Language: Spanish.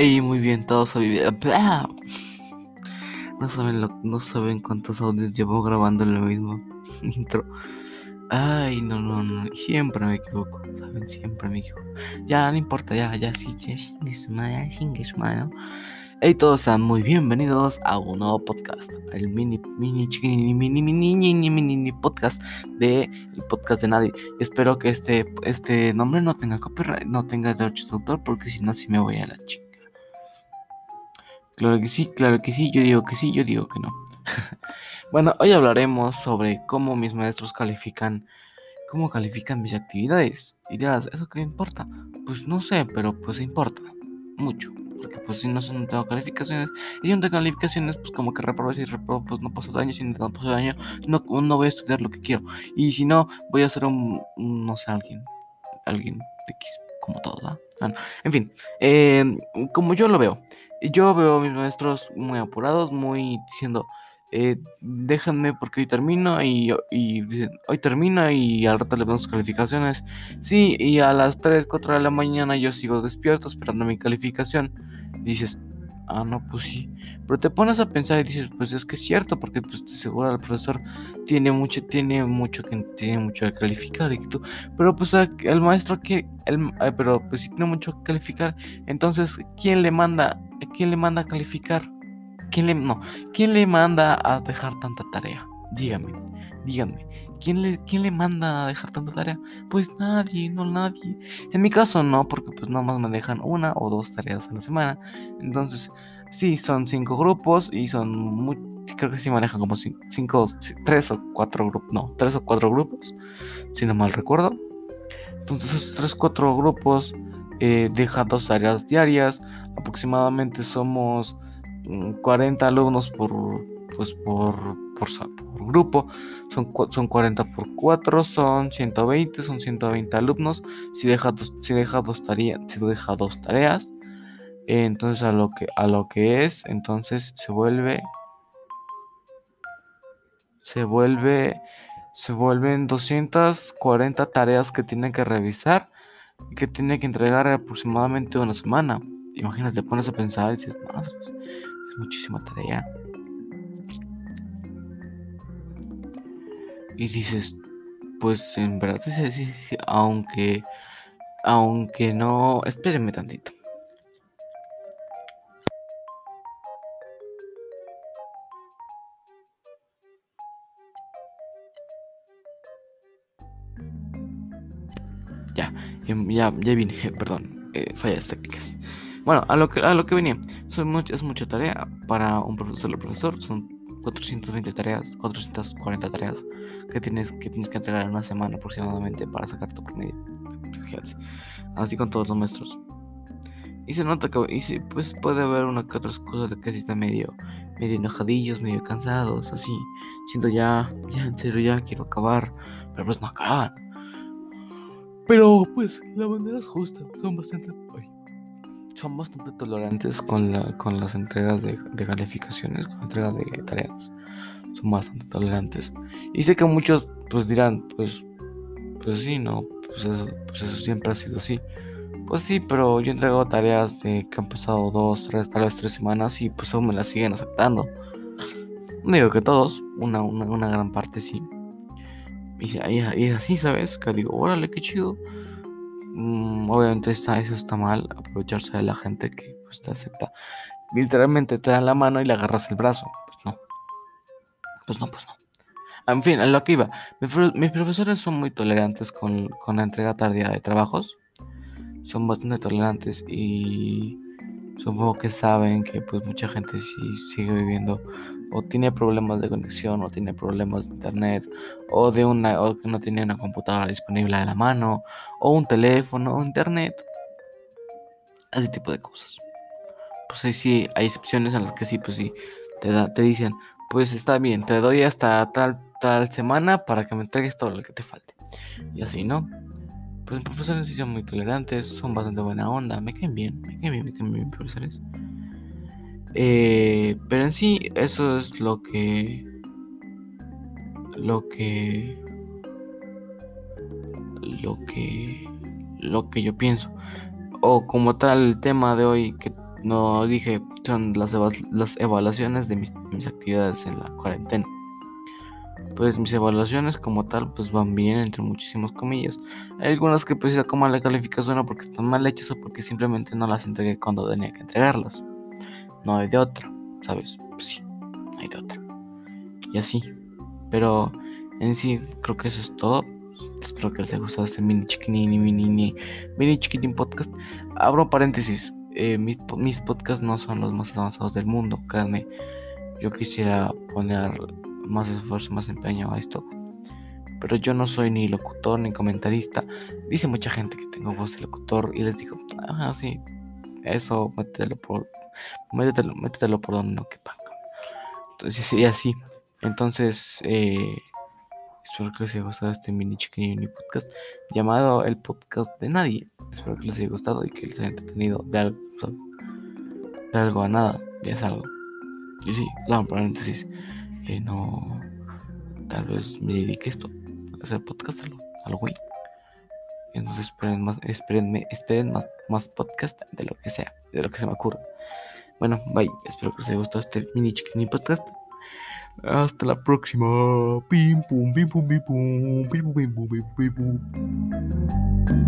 Ey, muy bien, todos a vivir. No saben no saben cuántos audios llevo grabando en lo mismo intro. Ay, no, no, no, siempre me equivoco, saben, siempre me equivoco. Ya, no importa, ya, ya, sí, ya, chingue su madre, ¿no? Hey, todos sean muy bienvenidos a un nuevo podcast, el mini, mini, mini, mini, mini, mini, mini podcast de el podcast de nadie. Espero que este, este nombre no tenga copyright, no tenga derechos de autor, porque si no, sí me voy a la chinga. Claro que sí, claro que sí, yo digo que sí, yo digo que no. bueno, hoy hablaremos sobre cómo mis maestros califican, cómo califican mis actividades. Y dirás, ¿eso qué importa? Pues no sé, pero pues importa mucho. Porque pues si no, no tengo calificaciones, y si no tengo calificaciones, pues como que reprobo, si reprobo, pues no paso daño, si no paso daño, no, no voy a estudiar lo que quiero. Y si no, voy a ser un, no sé, alguien, alguien X, como todo, ¿verdad? en fin, eh, como yo lo veo, yo veo a mis maestros muy apurados, muy diciendo, eh, déjenme porque hoy termino y, dicen, hoy termino y al rato le damos calificaciones. Sí, y a las 3, 4 de la mañana yo sigo despierto esperando mi calificación. dices, ah, no, pues sí. Pero te pones a pensar y dices, pues es que es cierto, porque pues seguro el profesor tiene mucho, tiene mucho que tiene mucho que calificar y pero pues el maestro que, el, pero pues si tiene mucho que calificar, entonces ¿quién le manda, quién le manda a calificar? ¿Quién le, no, quién le manda a dejar tanta tarea? Dígame, díganme. ¿Quién le, ¿Quién le manda a dejar tanta tarea? Pues nadie, no nadie. En mi caso no, porque pues nada más me dejan una o dos tareas a la semana. Entonces, sí, son cinco grupos y son muy, creo que sí manejan como cinco, tres o cuatro grupos, no, tres o cuatro grupos, si no mal recuerdo. Entonces esos tres, cuatro grupos eh, dejan dos tareas diarias. Aproximadamente somos 40 mm, alumnos por, pues por, por, grupo, son, son 40 por 4, son 120, son 120 alumnos. Si deja dos, si deja dos, tareas, si deja dos tareas, entonces a lo, que, a lo que es, entonces se vuelve, se vuelve, se vuelven 240 tareas que tiene que revisar y que tiene que entregar aproximadamente una semana. Imagínate, pones a pensar y dices, madres, es muchísima tarea. Y dices, pues en verdad, sí, sí, sí, aunque, aunque no, espérenme tantito. Ya, ya, ya vine, perdón, eh, fallas técnicas. Bueno, a lo que, a lo que venía, son es mucha tarea para un profesor. El profesor son 420 tareas, 440 tareas que tienes que, tienes que entregar en una semana aproximadamente para sacar tu promedio. Así con todos los maestros. Y se nota que y sí, pues puede haber una que otras cosas de que si están medio, medio enojadillos, medio cansados, así. Siento ya, ya en serio ya quiero acabar. Pero pues no acaban. Pero pues la manera es justa. Son bastante son bastante tolerantes con, la, con las entregas de, calificaciones, con la entrega de tareas. Son bastante tolerantes. Y sé que muchos pues dirán, pues, pues sí, no, pues eso, pues eso siempre ha sido así. Pues sí, pero yo entrego tareas de que han pasado dos, tres, tal vez tres semanas y pues aún me las siguen aceptando. Digo que todos, una, una, gran parte sí. Y, y, y así, ¿sabes? Que digo, órale, qué chido. Mm, obviamente está, eso está mal, aprovecharse de la gente que pues, te acepta. Literalmente te dan la mano y le agarras el brazo. Pues no. Pues no, pues no. En fin, a lo que iba. Mis, profesores son muy tolerantes con, con la entrega tardía de trabajos. Son bastante tolerantes y supongo que saben que pues mucha gente sí sigue viviendo o tiene problemas de conexión o tiene problemas de internet o de una o que no tiene una computadora disponible a la mano o un teléfono o internet. Ese tipo de cosas. Pues ahí sí hay excepciones en las que sí pues sí te da, te dicen pues está bien te doy hasta tal tal semana para que me entregues todo lo que te falte y así no pues los profesores sí son muy tolerantes son bastante buena onda me caen bien me caen bien me caen bien profesores eh, pero en sí, eso es lo que. Lo que. Lo que. Lo que yo pienso. O como tal, el tema de hoy que No dije, son las, evaluaciones de mis, actividades en la cuarentena. Pues mis evaluaciones como tal pues van bien entre muchísimas comillas. Hay algunas que pues como la calificación o porque están mal hechas o porque simplemente no las entregué cuando tenía que entregarlas. No hay de otra, ¿sabes? Pues sí, no hay de otra. Y así. Pero en sí creo que eso es todo. Espero que les haya gustado este mini chiquitini, mini, mini chiquitín podcast. Abro paréntesis. Eh, mis, mis podcasts no son los más avanzados del mundo, créanme. Yo quisiera poner más esfuerzo, más empeño a esto. Pero yo no soy ni locutor ni comentarista. Dice mucha gente que tengo voz de locutor y les digo, ah, sí, eso métetelo por, métetelo, métetelo por donde no quepa. Entonces, sí, así. Entonces, eh, espero que les haya gustado este mini chiquillo podcast llamado El Podcast de Nadie. Espero que les haya gustado y que les haya entretenido de algo, de algo a nada, ya es algo. Y sí, no, paréntesis no, tal vez me dedique esto, a hacer podcast a lo, güey. Entonces esperen más, esperen más, más podcast de lo que sea, de lo que se me ocurra. Bueno, bye. Espero que os haya gustado este mini chiquini podcast. Hasta la próxima. Pim pum, pim pum, pim pum, pim pum, pim pum, pim pum.